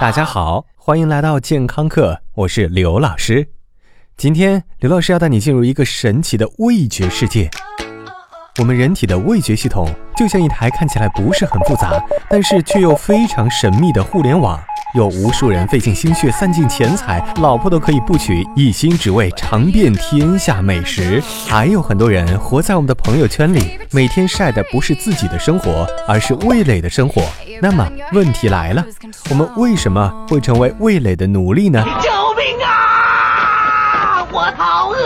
大家好，欢迎来到健康课，我是刘老师。今天刘老师要带你进入一个神奇的味觉世界。我们人体的味觉系统就像一台看起来不是很复杂，但是却又非常神秘的互联网。有无数人费尽心血、散尽钱财，老婆都可以不娶，一心只为尝遍天下美食。还有很多人活在我们的朋友圈里，每天晒的不是自己的生活，而是味蕾的生活。那么问题来了，我们为什么会成为味蕾的奴隶呢？救命啊！我好饿。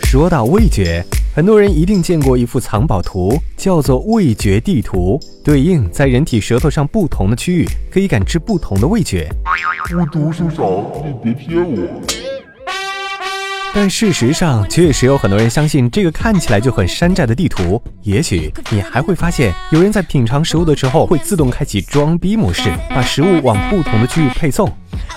说到味觉。很多人一定见过一幅藏宝图，叫做味觉地图，对应在人体舌头上不同的区域，可以感知不同的味觉。我读书少，你别骗我。但事实上，确实有很多人相信这个看起来就很山寨的地图。也许你还会发现，有人在品尝食物的时候会自动开启装逼模式，把食物往不同的区域配送。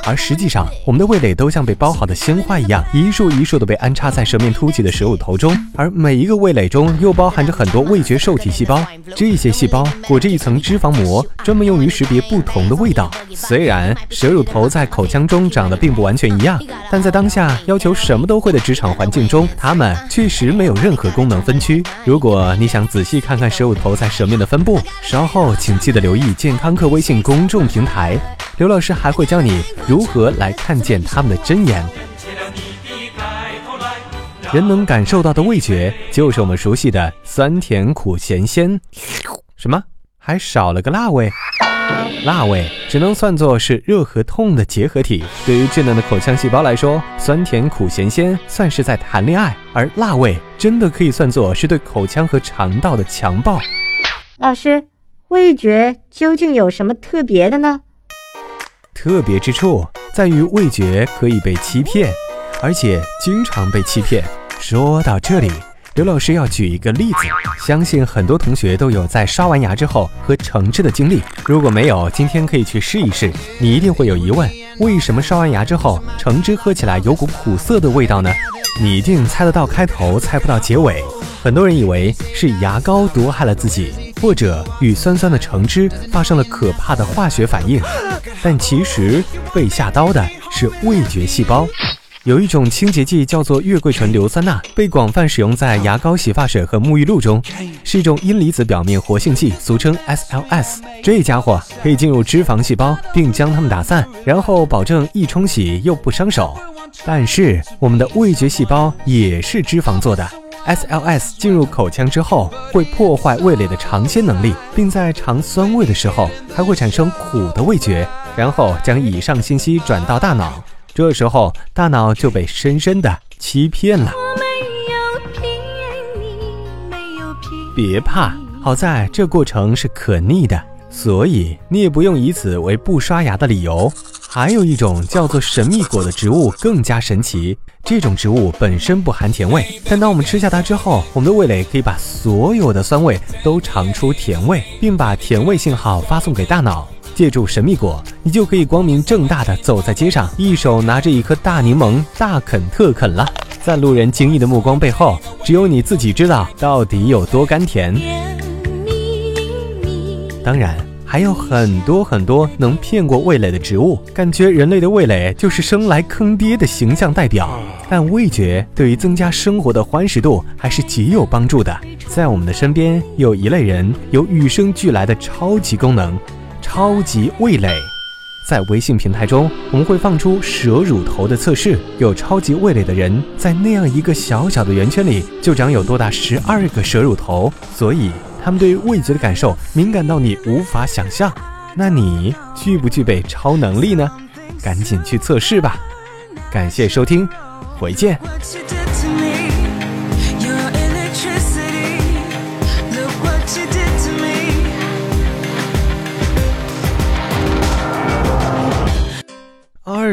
而实际上，我们的味蕾都像被包好的鲜花一样，一束一束的被安插在舌面凸起的舌乳头中。而每一个味蕾中又包含着很多味觉受体细胞，这些细胞裹着一层脂肪膜，专门用于识别不同的味道。虽然舌乳头在口腔中长得并不完全一样，但在当下要求什么都会的职场环境中，它们确实没有任何功能分区。如果你想仔细看看舌乳头在舌面的分布，稍后请记得留意健康课微信公众平台。刘老师还会教你如何来看见他们的真言。人能感受到的味觉，就是我们熟悉的酸甜苦咸鲜。什么？还少了个辣味？辣味只能算作是热和痛的结合体。对于稚嫩的口腔细胞来说，酸甜苦咸鲜算是在谈恋爱，而辣味真的可以算作是对口腔和肠道的强暴。老师，味觉究竟有什么特别的呢？特别之处在于味觉可以被欺骗，而且经常被欺骗。说到这里，刘老师要举一个例子，相信很多同学都有在刷完牙之后喝橙汁的经历。如果没有，今天可以去试一试。你一定会有疑问：为什么刷完牙之后，橙汁喝起来有股苦涩的味道呢？你一定猜得到开头，猜不到结尾。很多人以为是牙膏毒害了自己，或者与酸酸的橙汁发生了可怕的化学反应。但其实被下刀的是味觉细胞。有一种清洁剂叫做月桂醇硫酸钠，被广泛使用在牙膏、洗发水和沐浴露中，是一种阴离子表面活性剂，俗称 SLS。这家伙可以进入脂肪细胞，并将它们打散，然后保证易冲洗又不伤手。但是我们的味觉细胞也是脂肪做的。SLS 进入口腔之后，会破坏味蕾的尝鲜能力，并在尝酸味的时候还会产生苦的味觉，然后将以上信息转到大脑，这时候大脑就被深深的欺骗了。别怕，好在这过程是可逆的，所以你也不用以此为不刷牙的理由。还有一种叫做神秘果的植物更加神奇。这种植物本身不含甜味，但当我们吃下它之后，我们的味蕾可以把所有的酸味都尝出甜味，并把甜味信号发送给大脑。借助神秘果，你就可以光明正大的走在街上，一手拿着一颗大柠檬，大啃特啃了。在路人惊异的目光背后，只有你自己知道到底有多甘甜。当然。还有很多很多能骗过味蕾的植物，感觉人类的味蕾就是生来坑爹的形象代表。但味觉对于增加生活的欢实度还是极有帮助的。在我们的身边有一类人，有与生俱来的超级功能——超级味蕾。在微信平台中，我们会放出蛇乳头的测试，有超级味蕾的人，在那样一个小小的圆圈里，就长有多达十二个蛇乳头，所以。他们对味觉的感受敏感到你无法想象，那你具不具备超能力呢？赶紧去测试吧！感谢收听，回见。